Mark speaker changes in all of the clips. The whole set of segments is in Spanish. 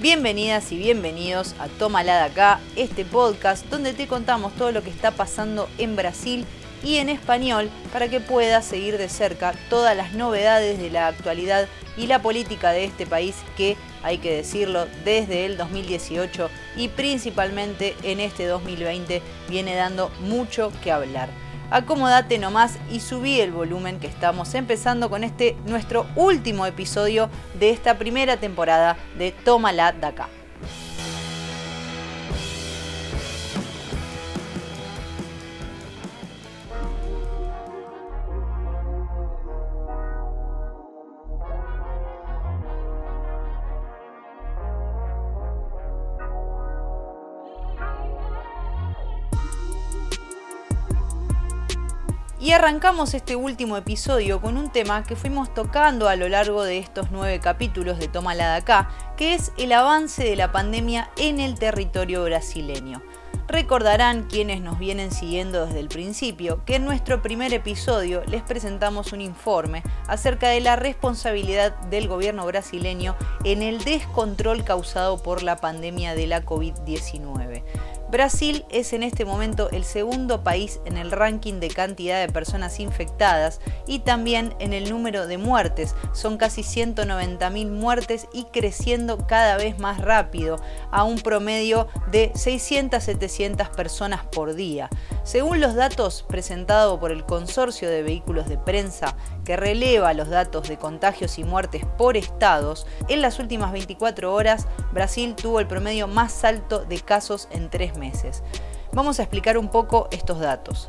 Speaker 1: Bienvenidas y bienvenidos a Tómala de acá, este podcast donde te contamos todo lo que está pasando en Brasil y en español para que puedas seguir de cerca todas las novedades de la actualidad y la política de este país que, hay que decirlo, desde el 2018 y principalmente en este 2020 viene dando mucho que hablar. Acomodate nomás y subí el volumen que estamos empezando con este nuestro último episodio de esta primera temporada de Tómala de acá. Y arrancamos este último episodio con un tema que fuimos tocando a lo largo de estos nueve capítulos de Tómala de acá, que es el avance de la pandemia en el territorio brasileño. Recordarán quienes nos vienen siguiendo desde el principio que en nuestro primer episodio les presentamos un informe acerca de la responsabilidad del gobierno brasileño en el descontrol causado por la pandemia de la COVID-19. Brasil es en este momento el segundo país en el ranking de cantidad de personas infectadas y también en el número de muertes. Son casi 190.000 muertes y creciendo cada vez más rápido a un promedio de 600-700 personas por día. Según los datos presentados por el Consorcio de Vehículos de Prensa, que releva los datos de contagios y muertes por estados, en las últimas 24 horas Brasil tuvo el promedio más alto de casos en tres meses. Vamos a explicar un poco estos datos.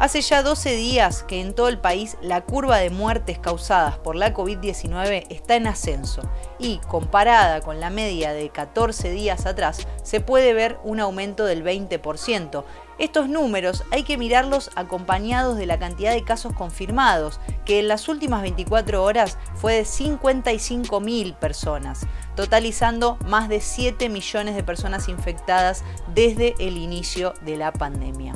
Speaker 1: Hace ya 12 días que en todo el país la curva de muertes causadas por la COVID-19 está en ascenso y comparada con la media de 14 días atrás se puede ver un aumento del 20%. Estos números hay que mirarlos acompañados de la cantidad de casos confirmados, que en las últimas 24 horas fue de 55.000 personas, totalizando más de 7 millones de personas infectadas desde el inicio de la pandemia.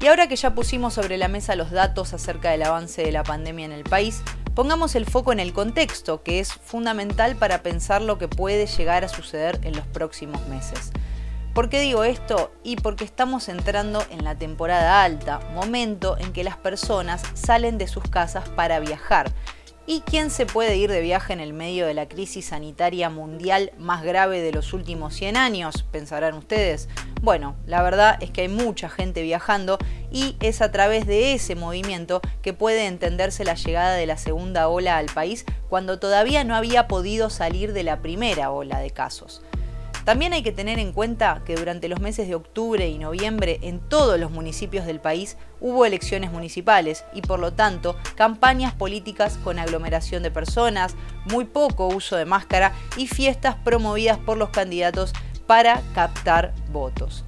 Speaker 1: Y ahora que ya pusimos sobre la mesa los datos acerca del avance de la pandemia en el país, pongamos el foco en el contexto, que es fundamental para pensar lo que puede llegar a suceder en los próximos meses. ¿Por qué digo esto? Y porque estamos entrando en la temporada alta, momento en que las personas salen de sus casas para viajar ¿Y quién se puede ir de viaje en el medio de la crisis sanitaria mundial más grave de los últimos 100 años? Pensarán ustedes. Bueno, la verdad es que hay mucha gente viajando y es a través de ese movimiento que puede entenderse la llegada de la segunda ola al país cuando todavía no había podido salir de la primera ola de casos. También hay que tener en cuenta que durante los meses de octubre y noviembre en todos los municipios del país hubo elecciones municipales y por lo tanto campañas políticas con aglomeración de personas, muy poco uso de máscara y fiestas promovidas por los candidatos para captar votos.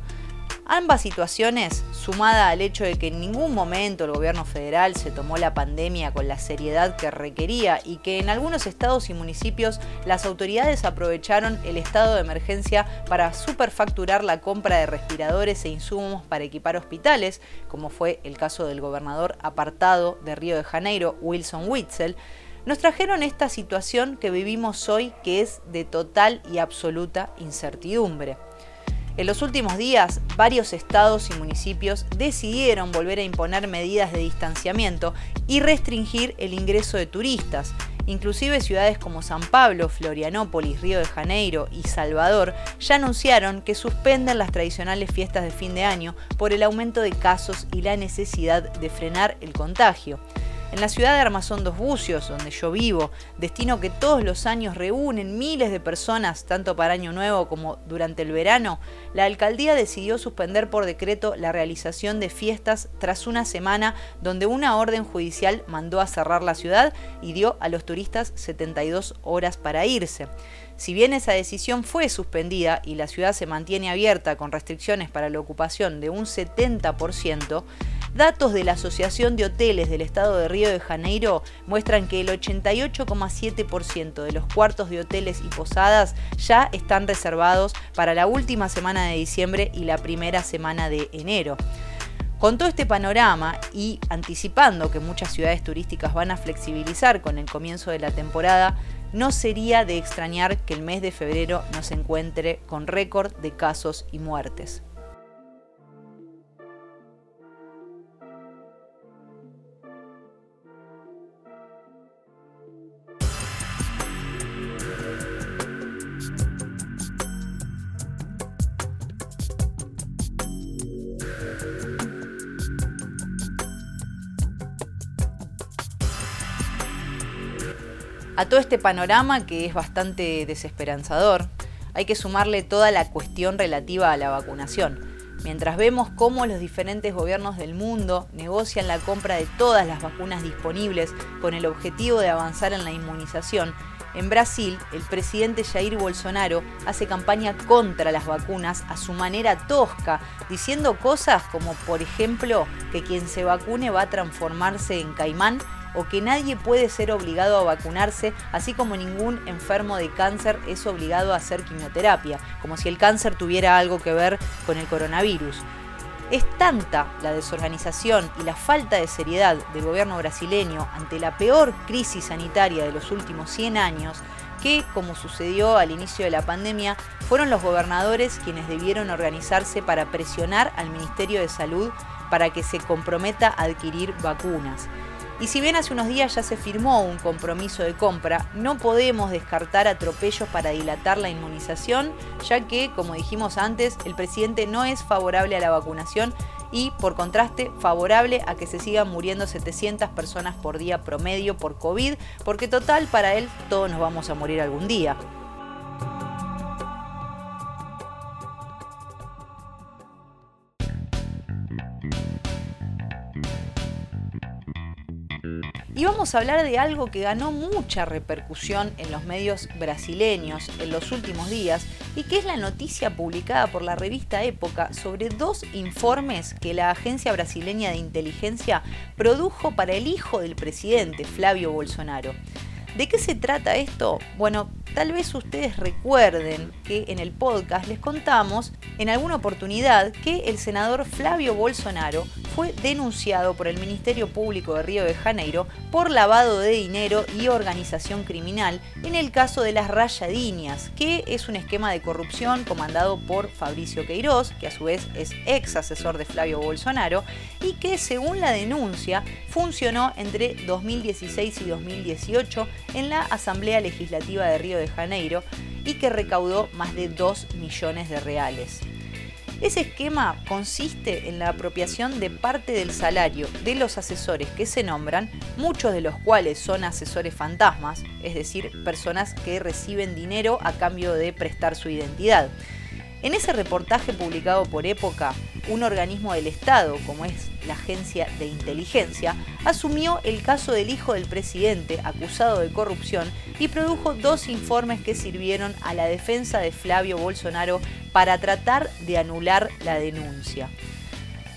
Speaker 1: Ambas situaciones, sumada al hecho de que en ningún momento el gobierno federal se tomó la pandemia con la seriedad que requería y que en algunos estados y municipios las autoridades aprovecharon el estado de emergencia para superfacturar la compra de respiradores e insumos para equipar hospitales, como fue el caso del gobernador apartado de Río de Janeiro, Wilson Witzel, nos trajeron esta situación que vivimos hoy que es de total y absoluta incertidumbre. En los últimos días, varios estados y municipios decidieron volver a imponer medidas de distanciamiento y restringir el ingreso de turistas. Inclusive ciudades como San Pablo, Florianópolis, Río de Janeiro y Salvador ya anunciaron que suspenden las tradicionales fiestas de fin de año por el aumento de casos y la necesidad de frenar el contagio. En la ciudad de Armazón dos Bucios, donde yo vivo, destino que todos los años reúnen miles de personas, tanto para Año Nuevo como durante el verano, la alcaldía decidió suspender por decreto la realización de fiestas tras una semana donde una orden judicial mandó a cerrar la ciudad y dio a los turistas 72 horas para irse. Si bien esa decisión fue suspendida y la ciudad se mantiene abierta con restricciones para la ocupación de un 70%, Datos de la Asociación de Hoteles del Estado de Río de Janeiro muestran que el 88,7% de los cuartos de hoteles y posadas ya están reservados para la última semana de diciembre y la primera semana de enero. Con todo este panorama y anticipando que muchas ciudades turísticas van a flexibilizar con el comienzo de la temporada, no sería de extrañar que el mes de febrero nos encuentre con récord de casos y muertes. Todo este panorama que es bastante desesperanzador, hay que sumarle toda la cuestión relativa a la vacunación. Mientras vemos cómo los diferentes gobiernos del mundo negocian la compra de todas las vacunas disponibles con el objetivo de avanzar en la inmunización, en Brasil el presidente Jair Bolsonaro hace campaña contra las vacunas a su manera tosca, diciendo cosas como por ejemplo que quien se vacune va a transformarse en caimán o que nadie puede ser obligado a vacunarse, así como ningún enfermo de cáncer es obligado a hacer quimioterapia, como si el cáncer tuviera algo que ver con el coronavirus. Es tanta la desorganización y la falta de seriedad del gobierno brasileño ante la peor crisis sanitaria de los últimos 100 años que, como sucedió al inicio de la pandemia, fueron los gobernadores quienes debieron organizarse para presionar al Ministerio de Salud para que se comprometa a adquirir vacunas. Y si bien hace unos días ya se firmó un compromiso de compra, no podemos descartar atropellos para dilatar la inmunización, ya que, como dijimos antes, el presidente no es favorable a la vacunación y, por contraste, favorable a que se sigan muriendo 700 personas por día promedio por COVID, porque total, para él todos nos vamos a morir algún día. Y vamos a hablar de algo que ganó mucha repercusión en los medios brasileños en los últimos días y que es la noticia publicada por la revista Época sobre dos informes que la agencia brasileña de inteligencia produjo para el hijo del presidente, Flavio Bolsonaro. ¿De qué se trata esto? Bueno, tal vez ustedes recuerden que en el podcast les contamos en alguna oportunidad que el senador Flavio Bolsonaro fue denunciado por el Ministerio Público de Río de Janeiro por lavado de dinero y organización criminal en el caso de las rayadiñas, que es un esquema de corrupción comandado por Fabricio Queiroz, que a su vez es ex asesor de Flavio Bolsonaro, y que según la denuncia funcionó entre 2016 y 2018 en la Asamblea Legislativa de Río de Janeiro y que recaudó más de 2 millones de reales. Ese esquema consiste en la apropiación de parte del salario de los asesores que se nombran, muchos de los cuales son asesores fantasmas, es decir, personas que reciben dinero a cambio de prestar su identidad. En ese reportaje publicado por Época, un organismo del Estado, como es la Agencia de Inteligencia, asumió el caso del hijo del presidente acusado de corrupción y produjo dos informes que sirvieron a la defensa de Flavio Bolsonaro para tratar de anular la denuncia.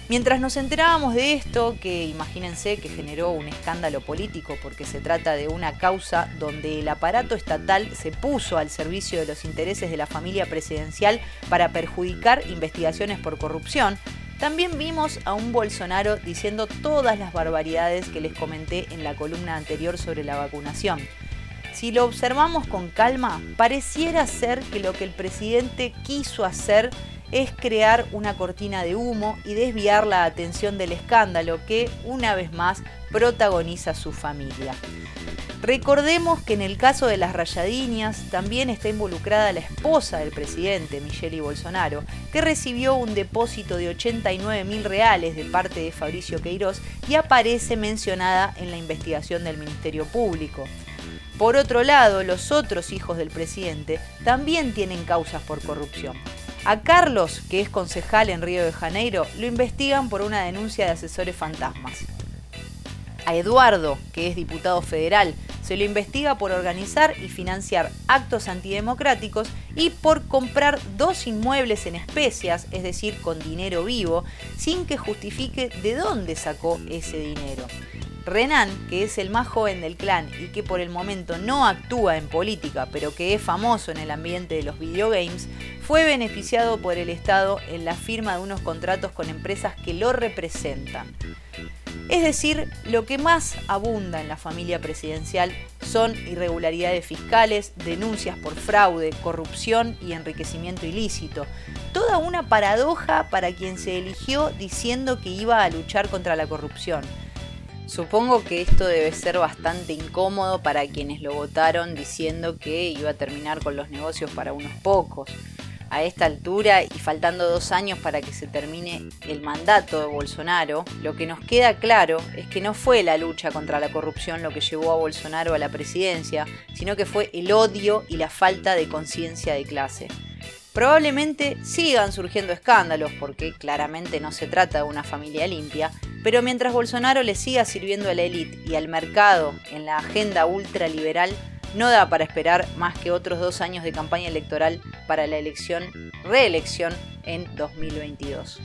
Speaker 1: Mientras nos enterábamos de esto, que imagínense que generó un escándalo político porque se trata de una causa donde el aparato estatal se puso al servicio de los intereses de la familia presidencial para perjudicar investigaciones por corrupción, también vimos a un Bolsonaro diciendo todas las barbaridades que les comenté en la columna anterior sobre la vacunación. Si lo observamos con calma, pareciera ser que lo que el presidente quiso hacer es crear una cortina de humo y desviar la atención del escándalo que, una vez más, protagoniza su familia. Recordemos que en el caso de las rayadiñas también está involucrada la esposa del presidente, Michelle Bolsonaro, que recibió un depósito de 89 mil reales de parte de Fabricio Queiroz y aparece mencionada en la investigación del Ministerio Público. Por otro lado, los otros hijos del presidente también tienen causas por corrupción. A Carlos, que es concejal en Río de Janeiro, lo investigan por una denuncia de asesores fantasmas. A Eduardo, que es diputado federal, Se lo investiga por organizar y financiar actos antidemocráticos y por comprar dos inmuebles en especias, es decir, con dinero vivo, sin que justifique de dónde sacó ese dinero. Renan, que es el más joven del clan y que por el momento no actúa en política, pero que es famoso en el ambiente de los videogames, fue beneficiado por el Estado en la firma de unos contratos con empresas que lo representan. Es decir, lo que más abunda en la familia presidencial son irregularidades fiscales, denuncias por fraude, corrupción y enriquecimiento ilícito. Toda una paradoja para quien se eligió diciendo que iba a luchar contra la corrupción. Supongo que esto debe ser bastante incómodo para quienes lo votaron diciendo que iba a terminar con los negocios para unos pocos a esta altura y faltando dos años para que se termine el mandato de Bolsonaro, lo que nos queda claro es que no fue la lucha contra la corrupción lo que llevó a Bolsonaro a la presidencia, sino que fue el odio y la falta de conciencia de clase. Probablemente sigan surgiendo escándalos porque claramente no se trata de una familia limpia, pero mientras Bolsonaro le siga sirviendo a la élite y al mercado en la agenda ultraliberal, no da para esperar más que otros dos años de campaña electoral para la elección, reelección en 2022.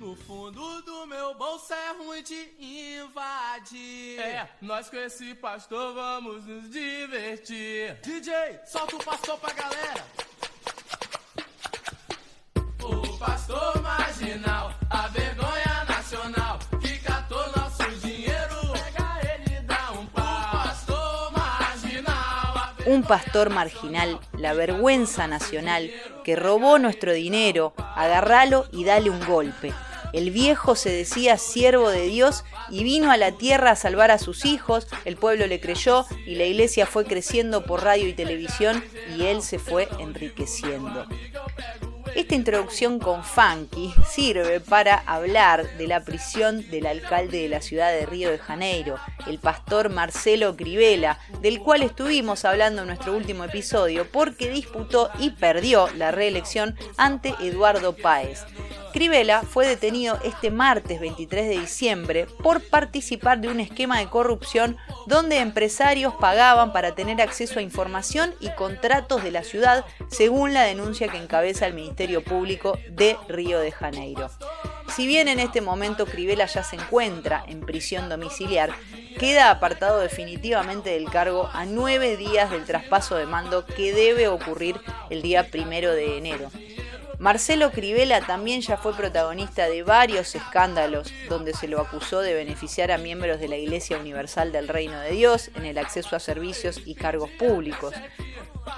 Speaker 1: No fundo do meu bolso é ruim de invadir. É, nós com esse pastor vamos nos divertir. DJ, solta o pastor pra galera. O pastor marginal, a vergonha nacional. un pastor marginal, la vergüenza nacional, que robó nuestro dinero, agarralo y dale un golpe. El viejo se decía siervo de Dios y vino a la tierra a salvar a sus hijos, el pueblo le creyó y la iglesia fue creciendo por radio y televisión y él se fue enriqueciendo. Esta introducción con Funky sirve para hablar de la prisión del alcalde de la ciudad de Río de Janeiro, el pastor Marcelo Crivella, del cual estuvimos hablando en nuestro último episodio porque disputó y perdió la reelección ante Eduardo Páez. Crivella fue detenido este martes 23 de diciembre por participar de un esquema de corrupción donde empresarios pagaban para tener acceso a información y contratos de la ciudad, según la denuncia que encabeza el Ministerio Público de Río de Janeiro. Si bien en este momento Crivella ya se encuentra en prisión domiciliar, queda apartado definitivamente del cargo a nueve días del traspaso de mando que debe ocurrir el día primero de enero. Marcelo Crivella también ya fue protagonista de varios escándalos donde se lo acusó de beneficiar a miembros de la Iglesia Universal del Reino de Dios en el acceso a servicios y cargos públicos.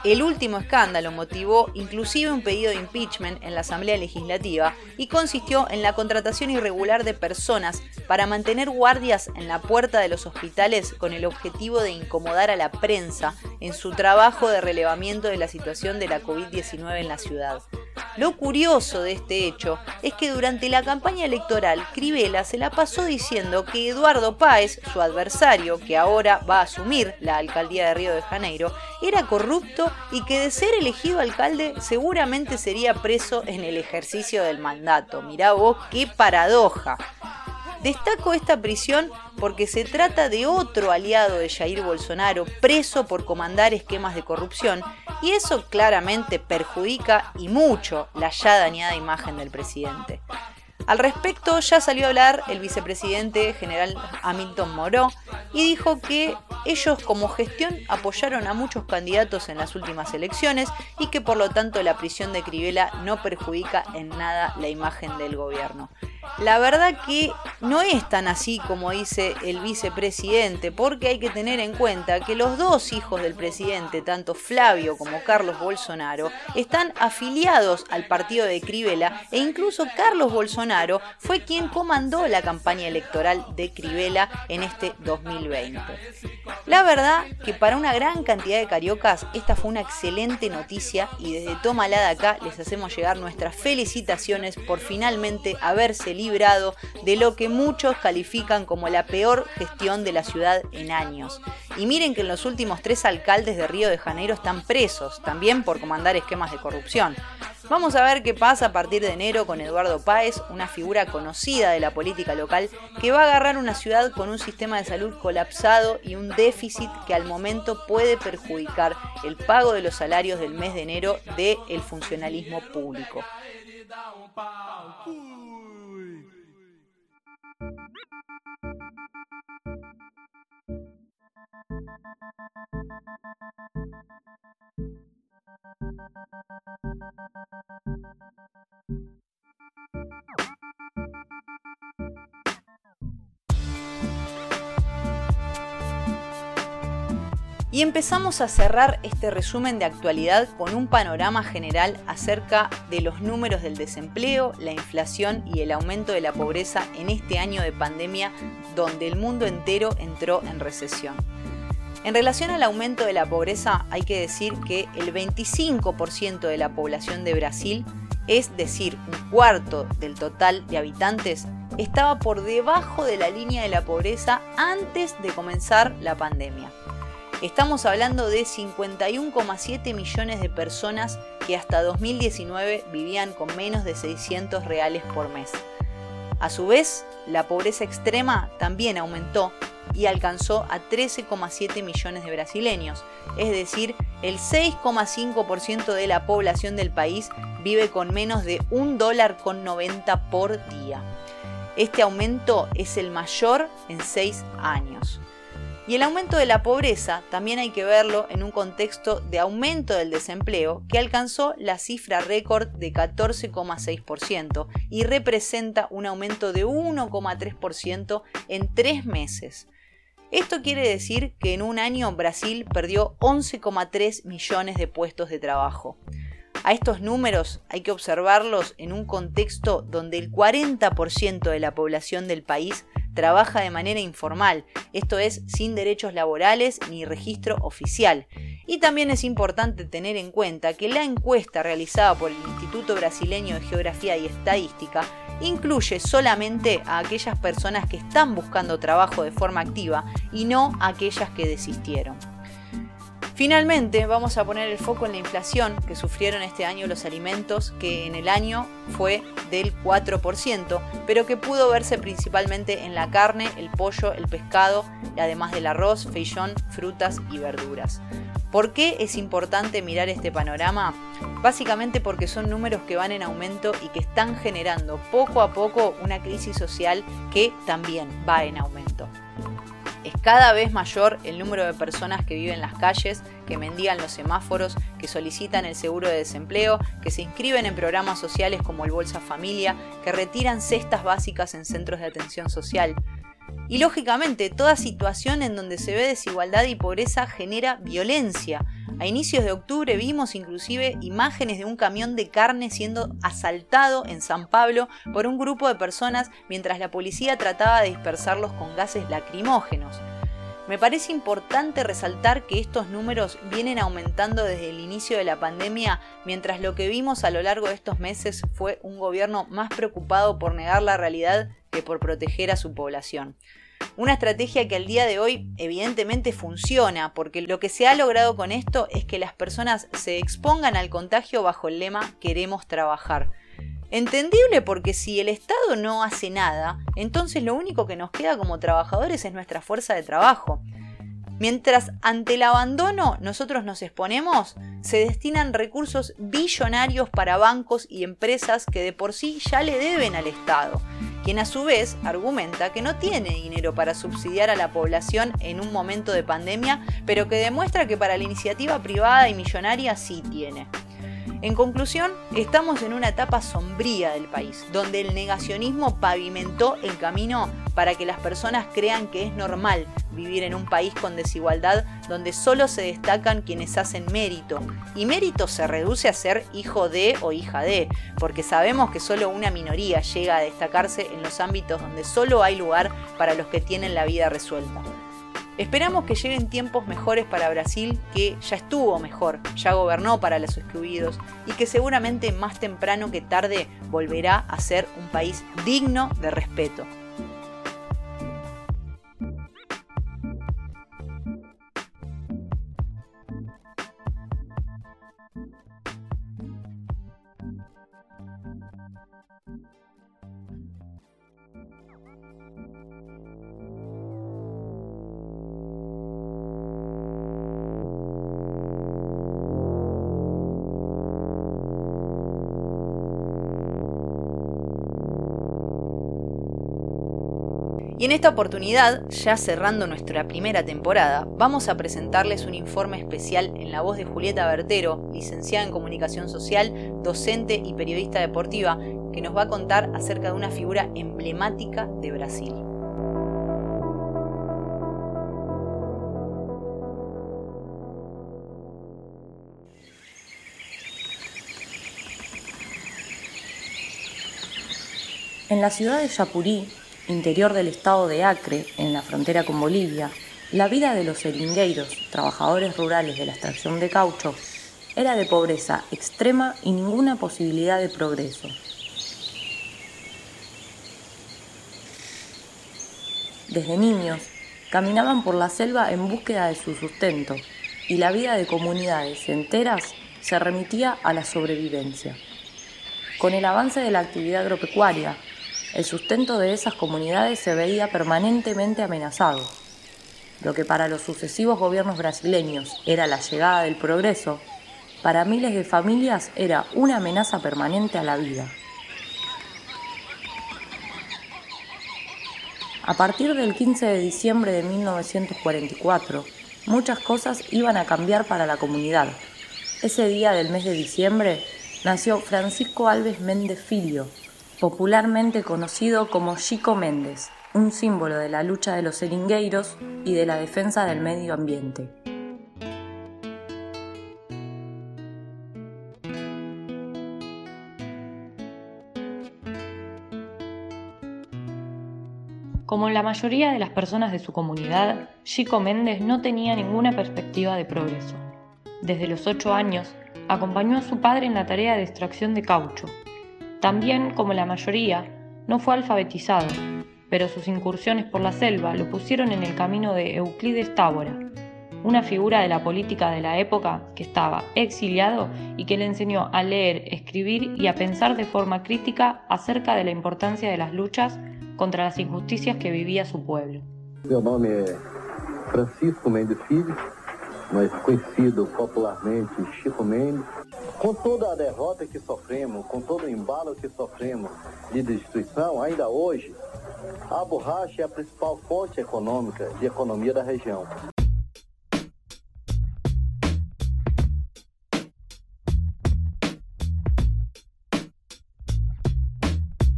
Speaker 1: El último escándalo motivó inclusive un pedido de impeachment en la Asamblea Legislativa y consistió en la contratación irregular de personas para mantener guardias en la puerta de los hospitales con el objetivo de incomodar a la prensa en su trabajo de relevamiento de la situación de la COVID-19 en la ciudad. Lo curioso de este hecho es que durante la campaña electoral Crivella se la pasó diciendo que Eduardo Páez, su adversario, que ahora va a asumir la alcaldía de Río de Janeiro, era corrupto y que de ser elegido alcalde seguramente sería preso en el ejercicio del mandato. Mirá vos qué paradoja. Destaco esta prisión porque se trata de otro aliado de Jair Bolsonaro preso por comandar esquemas de corrupción y eso claramente perjudica y mucho la ya dañada imagen del presidente. Al respecto ya salió a hablar el vicepresidente general Hamilton Moró y dijo que ellos como gestión apoyaron a muchos candidatos en las últimas elecciones y que por lo tanto la prisión de Crivella no perjudica en nada la imagen del gobierno. La verdad que no es tan así como dice el vicepresidente, porque hay que tener en cuenta que los dos hijos del presidente, tanto Flavio como Carlos Bolsonaro, están afiliados al partido de Crivella e incluso Carlos Bolsonaro fue quien comandó la campaña electoral de Crivella en este 2020. La verdad que para una gran cantidad de cariocas esta fue una excelente noticia y desde Tómala de acá les hacemos llegar nuestras felicitaciones por finalmente haberse librado de lo que muchos califican como la peor gestión de la ciudad en años. Y miren que en los últimos tres alcaldes de Río de Janeiro están presos, también por comandar esquemas de corrupción. Vamos a ver qué pasa a partir de enero con Eduardo Páez, una figura conocida de la política local que va a agarrar una ciudad con un sistema de salud colapsado y un déficit que al momento puede perjudicar el pago de los salarios del mes de enero del funcionalismo público. Thank you. Y empezamos a cerrar este resumen de actualidad con un panorama general acerca de los números del desempleo, la inflación y el aumento de la pobreza en este año de pandemia donde el mundo entero entró en recesión. En relación al aumento de la pobreza, hay que decir que el 25% de la población de Brasil, es decir, un cuarto del total de habitantes, estaba por debajo de la línea de la pobreza antes de comenzar la pandemia. Estamos hablando de 51,7 millones de personas que hasta 2019 vivían con menos de 600 reales por mes. A su vez, la pobreza extrema también aumentó y alcanzó a 13,7 millones de brasileños, es decir, el 6,5% de la población del país vive con menos de un dólar con 90 por día. Este aumento es el mayor en seis años. Y el aumento de la pobreza también hay que verlo en un contexto de aumento del desempleo que alcanzó la cifra récord de 14,6% y representa un aumento de 1,3% en tres meses. Esto quiere decir que en un año Brasil perdió 11,3 millones de puestos de trabajo. A estos números hay que observarlos en un contexto donde el 40% de la población del país trabaja de manera informal, esto es sin derechos laborales ni registro oficial. Y también es importante tener en cuenta que la encuesta realizada por el Instituto Brasileño de Geografía y Estadística incluye solamente a aquellas personas que están buscando trabajo de forma activa y no a aquellas que desistieron. Finalmente, vamos a poner el foco en la inflación que sufrieron este año los alimentos, que en el año fue del 4%, pero que pudo verse principalmente en la carne, el pollo, el pescado, además del arroz, feijón, frutas y verduras. ¿Por qué es importante mirar este panorama? Básicamente porque son números que van en aumento y que están generando poco a poco una crisis social que también va en aumento. Es cada vez mayor el número de personas que viven en las calles, que mendigan los semáforos, que solicitan el seguro de desempleo, que se inscriben en programas sociales como el Bolsa Familia, que retiran cestas básicas en centros de atención social. Y lógicamente, toda situación en donde se ve desigualdad y pobreza genera violencia, a inicios de octubre vimos inclusive imágenes de un camión de carne siendo asaltado en San Pablo por un grupo de personas mientras la policía trataba de dispersarlos con gases lacrimógenos. Me parece importante resaltar que estos números vienen aumentando desde el inicio de la pandemia, mientras lo que vimos a lo largo de estos meses fue un gobierno más preocupado por negar la realidad que por proteger a su población. Una estrategia que al día de hoy evidentemente funciona, porque lo que se ha logrado con esto es que las personas se expongan al contagio bajo el lema queremos trabajar. Entendible porque si el Estado no hace nada, entonces lo único que nos queda como trabajadores es nuestra fuerza de trabajo. Mientras ante el abandono nosotros nos exponemos, se destinan recursos billonarios para bancos y empresas que de por sí ya le deben al Estado quien a su vez argumenta que no tiene dinero para subsidiar a la población en un momento de pandemia, pero que demuestra que para la iniciativa privada y millonaria sí tiene. En conclusión, estamos en una etapa sombría del país, donde el negacionismo pavimentó el camino para que las personas crean que es normal vivir en un país con desigualdad donde solo se destacan quienes hacen mérito. Y mérito se reduce a ser hijo de o hija de, porque sabemos que solo una minoría llega a destacarse en los ámbitos donde solo hay lugar para los que tienen la vida resuelta. Esperamos que lleguen tiempos mejores para Brasil, que ya estuvo mejor, ya gobernó para los excluidos y que seguramente más temprano que tarde volverá a ser un país digno de respeto. Y en esta oportunidad, ya cerrando nuestra primera temporada, vamos a presentarles un informe especial en la voz de Julieta Bertero, licenciada en Comunicación Social, docente y periodista deportiva, que nos va a contar acerca de una figura emblemática de Brasil.
Speaker 2: En la ciudad de Yapurí, interior del estado de Acre, en la frontera con Bolivia, la vida de los seringueiros, trabajadores rurales de la extracción de caucho, era de pobreza extrema y ninguna posibilidad de progreso. Desde niños, caminaban por la selva en búsqueda de su sustento y la vida de comunidades enteras se remitía a la sobrevivencia. Con el avance de la actividad agropecuaria, el sustento de esas comunidades se veía permanentemente amenazado. Lo que para los sucesivos gobiernos brasileños era la llegada del progreso, para miles de familias era una amenaza permanente a la vida. A partir del 15 de diciembre de 1944, muchas cosas iban a cambiar para la comunidad. Ese día del mes de diciembre nació Francisco Alves Méndez Filho, popularmente conocido como Chico Méndez, un símbolo de la lucha de los seringueiros y de la defensa del medio ambiente. Como la mayoría de las personas de su comunidad, Chico Méndez no tenía ninguna perspectiva de progreso. Desde los ocho años, acompañó a su padre en la tarea de extracción de caucho, también, como la mayoría, no fue alfabetizado, pero sus incursiones por la selva lo pusieron en el camino de Euclides Tábora, una figura de la política de la época que estaba exiliado y que le enseñó a leer, escribir y a pensar de forma crítica acerca de la importancia de las luchas contra las injusticias que vivía su pueblo.
Speaker 3: Mi nombre es Francisco Mendes Filho, más conocido popularmente Chico Mendes. Com toda a derrota que sofremos, com todo o embalo que sofremos de destruição, ainda hoje, a borracha é a principal fonte econômica de economia da região.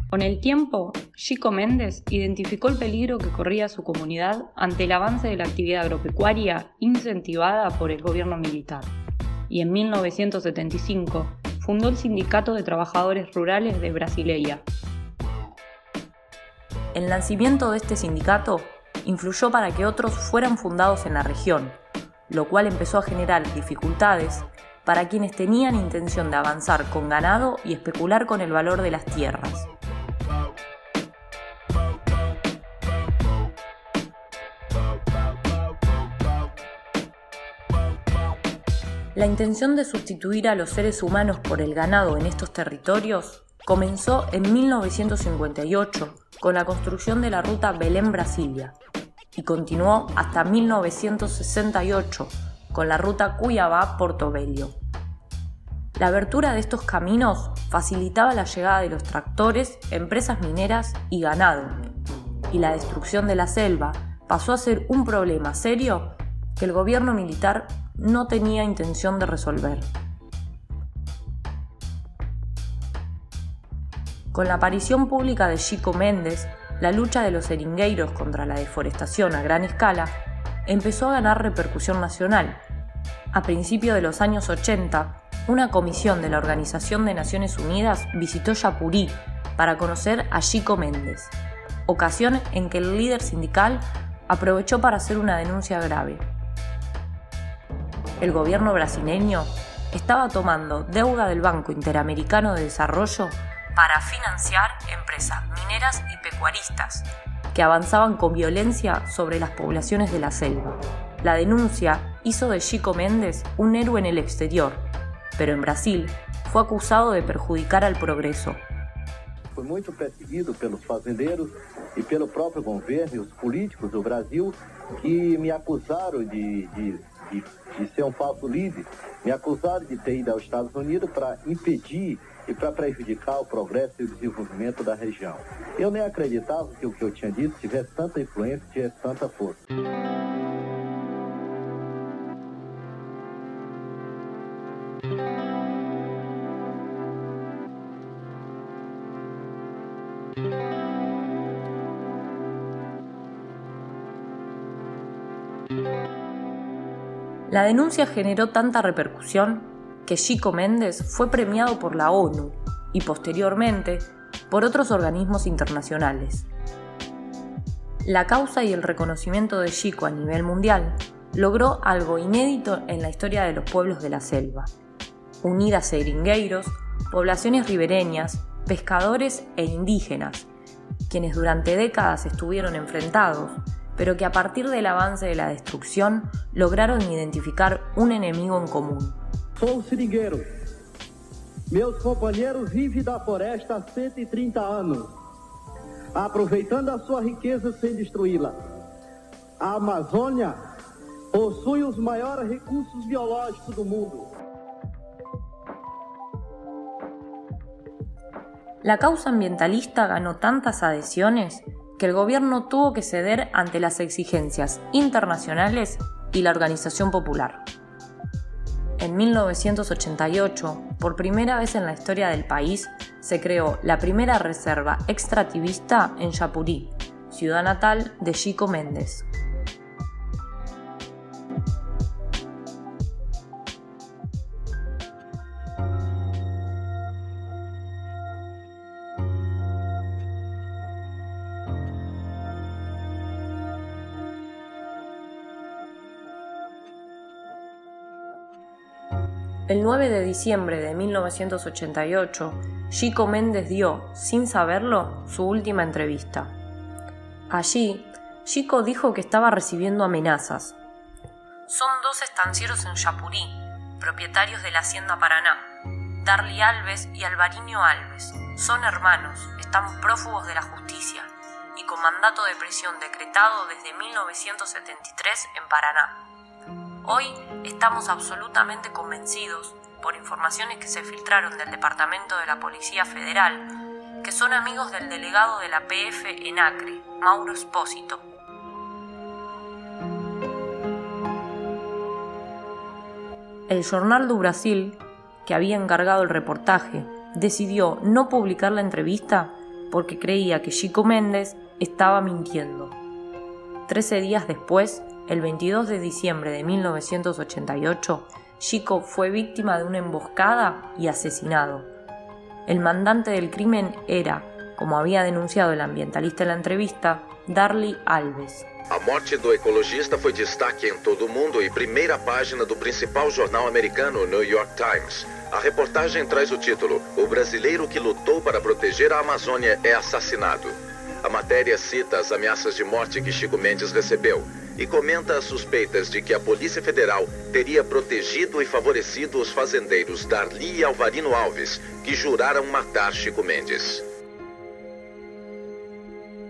Speaker 2: Con el tiempo, Chico Méndez identificó el peligro que corría su comunidad ante el avance de la actividad agropecuaria incentivada por el gobierno militar. Y en 1975 fundó el Sindicato de Trabajadores Rurales de Brasileia. El nacimiento de este sindicato influyó para que otros fueran fundados en la región, lo cual empezó a generar dificultades para quienes tenían intención de avanzar con ganado y especular con el valor de las tierras. La intención de sustituir a los seres humanos por el ganado en estos territorios comenzó en 1958 con la construcción de la ruta Belén-Brasilia y continuó hasta 1968 con la ruta Cuiabá-Portobello. La abertura de estos caminos facilitaba la llegada de los tractores, empresas mineras y ganado, y la destrucción de la selva pasó a ser un problema serio que el gobierno militar no tenía intención de resolver. Con la aparición pública de Chico Méndez, la lucha de los seringueiros contra la deforestación a gran escala empezó a ganar repercusión nacional. A principios de los años 80, una comisión de la Organización de Naciones Unidas visitó Yapurí para conocer a Chico Méndez, ocasión en que el líder sindical aprovechó para hacer una denuncia grave. El gobierno brasileño estaba tomando deuda del Banco Interamericano de Desarrollo para financiar empresas mineras y pecuaristas que avanzaban con violencia sobre las poblaciones de la selva. La denuncia hizo de Chico Méndez un héroe en el exterior, pero en Brasil fue acusado de perjudicar al progreso.
Speaker 3: Fue muy perseguido pelos fazendeiros e pelo próprio governo e os políticos do Brasil que me acusaram de, de, de, ser um falso líder, me acusaram de ter ido aos Estados Unidos para impedir e para prejudicar o progresso e o desenvolvimento da região. Eu nem acreditava que o que eu tinha dito tivesse tanta influência, tivesse tanta força.
Speaker 2: La denuncia generó tanta repercusión que Chico Méndez fue premiado por la ONU y posteriormente por otros organismos internacionales. La causa y el reconocimiento de Chico a nivel mundial logró algo inédito en la historia de los pueblos de la selva. Unidas seringueiros, poblaciones ribereñas, pescadores e indígenas, quienes durante décadas estuvieron enfrentados pero que a partir del avance de la destrucción lograron identificar un enemigo en común.
Speaker 4: Sou seringueiro. Meus companheiros vivem da floresta há 130 anos, aproveitando a sua riqueza sem destruí-la. A Amazônia possui os maiores recursos biológicos do mundo.
Speaker 2: La causa ambientalista ganó tantas adhesiones que el gobierno tuvo que ceder ante las exigencias internacionales y la organización popular. En 1988, por primera vez en la historia del país, se creó la primera reserva extrativista en Chapurí, ciudad natal de Chico Méndez. El 9 de diciembre de 1988, Chico Méndez dio, sin saberlo, su última entrevista. Allí, Chico dijo que estaba recibiendo amenazas. Son dos estancieros en Chapurí, propietarios de la Hacienda Paraná, Darly Alves y Alvariño Alves. Son hermanos, están prófugos de la justicia y con mandato de prisión decretado desde 1973 en Paraná. Hoy estamos absolutamente convencidos, por informaciones que se filtraron del Departamento de la Policía Federal, que son amigos del delegado de la PF en Acre, Mauro Espósito. El Jornal do Brasil, que había encargado el reportaje, decidió no publicar la entrevista porque creía que Chico Méndez estaba mintiendo. Trece días después, el 22 de diciembre de 1988, Chico fue víctima de una emboscada y asesinado. El mandante del crimen era, como había denunciado el ambientalista en la entrevista, Darly Alves.
Speaker 5: A morte do ecologista foi destaque em todo o mundo e primeira página do principal jornal americano, New York Times. A reportagem traz o título: O brasileiro que lutou para proteger a Amazônia é assassinado. A matéria cita as ameaças de morte que Chico Mendes recebeu e comenta as suspeitas de que a Polícia Federal teria protegido e favorecido os fazendeiros Darli e Alvarino Alves, que juraram matar Chico Mendes.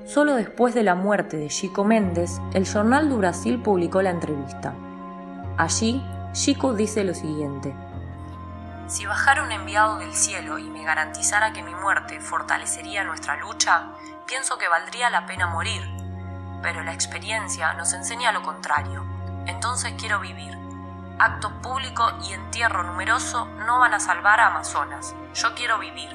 Speaker 2: Solo después de la muerte de Chico Méndez, el Jornal do Brasil publicó la entrevista. Allí, Chico dice lo siguiente. Si bajara un enviado del cielo y me garantizara que mi muerte fortalecería nuestra lucha, pienso que valdría la pena morir, pero la experiencia nos enseña lo contrario. Entonces quiero vivir. Acto público y entierro numeroso no van a salvar a Amazonas. Yo quiero vivir.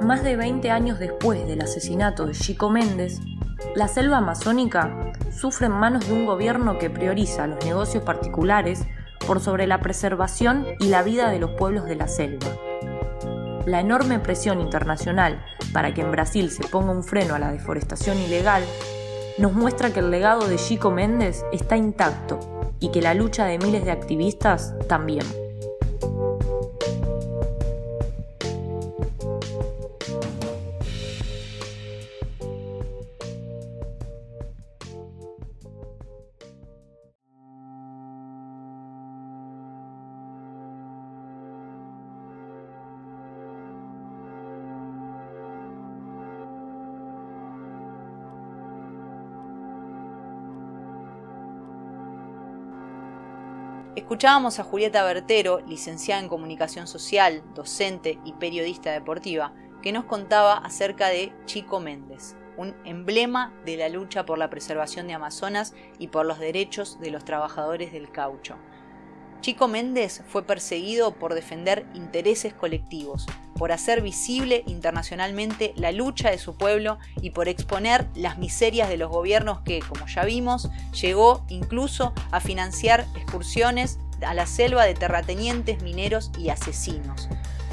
Speaker 2: Más de 20 años después del asesinato de Chico Méndez, la selva amazónica sufre en manos de un gobierno que prioriza los negocios particulares por sobre la preservación y la vida de los pueblos de la selva. La enorme presión internacional para que en Brasil se ponga un freno a la deforestación ilegal nos muestra que el legado de Chico Méndez está intacto y que la lucha de miles de activistas también.
Speaker 1: Escuchábamos a Julieta Bertero, licenciada en Comunicación Social, docente y periodista deportiva, que nos contaba acerca de Chico Méndez, un emblema de la lucha por la preservación de Amazonas y por los derechos de los trabajadores del caucho. Chico Méndez fue perseguido por defender intereses colectivos, por hacer visible internacionalmente la lucha de su pueblo y por exponer las miserias de los gobiernos que, como ya vimos, llegó incluso a financiar excursiones a la selva de terratenientes, mineros y asesinos.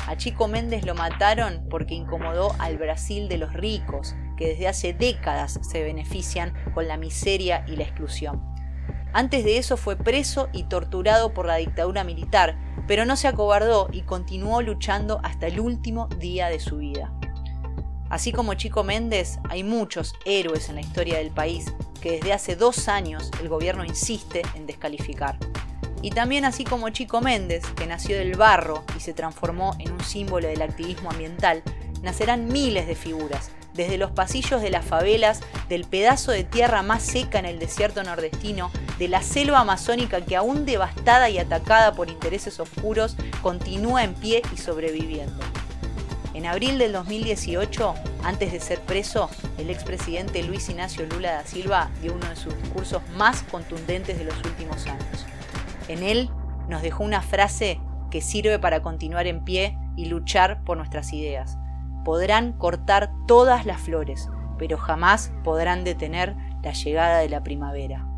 Speaker 1: A Chico Méndez lo mataron porque incomodó al Brasil de los ricos, que desde hace décadas se benefician con la miseria y la exclusión. Antes de eso fue preso y torturado por la dictadura militar, pero no se acobardó y continuó luchando hasta el último día de su vida. Así como Chico Méndez, hay muchos héroes en la historia del país que desde hace dos años el gobierno insiste en descalificar. Y también así como Chico Méndez, que nació del barro y se transformó en un símbolo del activismo ambiental, nacerán miles de figuras desde los pasillos de las favelas, del pedazo de tierra más seca en el desierto nordestino, de la selva amazónica que aún devastada y atacada por intereses oscuros, continúa en pie y sobreviviendo. En abril del 2018, antes de ser preso, el expresidente Luis Ignacio Lula da Silva dio uno de sus discursos más contundentes de los últimos años. En él nos dejó una frase que sirve para continuar en pie y luchar por nuestras ideas podrán cortar todas las flores, pero jamás podrán detener la llegada de la primavera.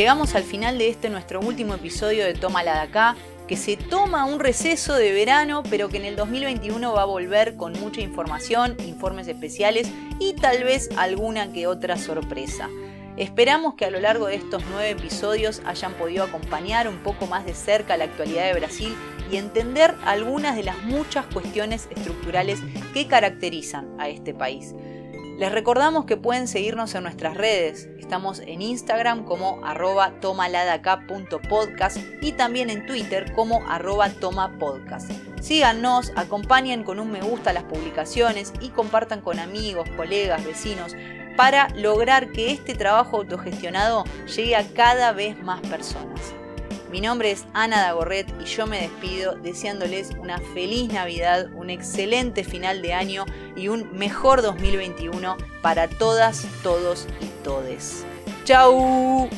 Speaker 1: Llegamos al final de este nuestro último episodio de Toma la de acá, que se toma un receso de verano, pero que en el 2021 va a volver con mucha información, informes especiales y tal vez alguna que otra sorpresa. Esperamos que a lo largo de estos nueve episodios hayan podido acompañar un poco más de cerca la actualidad de Brasil y entender algunas de las muchas cuestiones estructurales que caracterizan a este país. Les recordamos que pueden seguirnos en nuestras redes. Estamos en Instagram como arroba y también en Twitter como arroba tomapodcast. Síganos, acompañen con un me gusta las publicaciones y compartan con amigos, colegas, vecinos para lograr que este trabajo autogestionado llegue a cada vez más personas. Mi nombre es Ana Dagorret y yo me despido deseándoles una feliz Navidad, un excelente final de año y un mejor 2021 para todas, todos y todes. ¡Chao!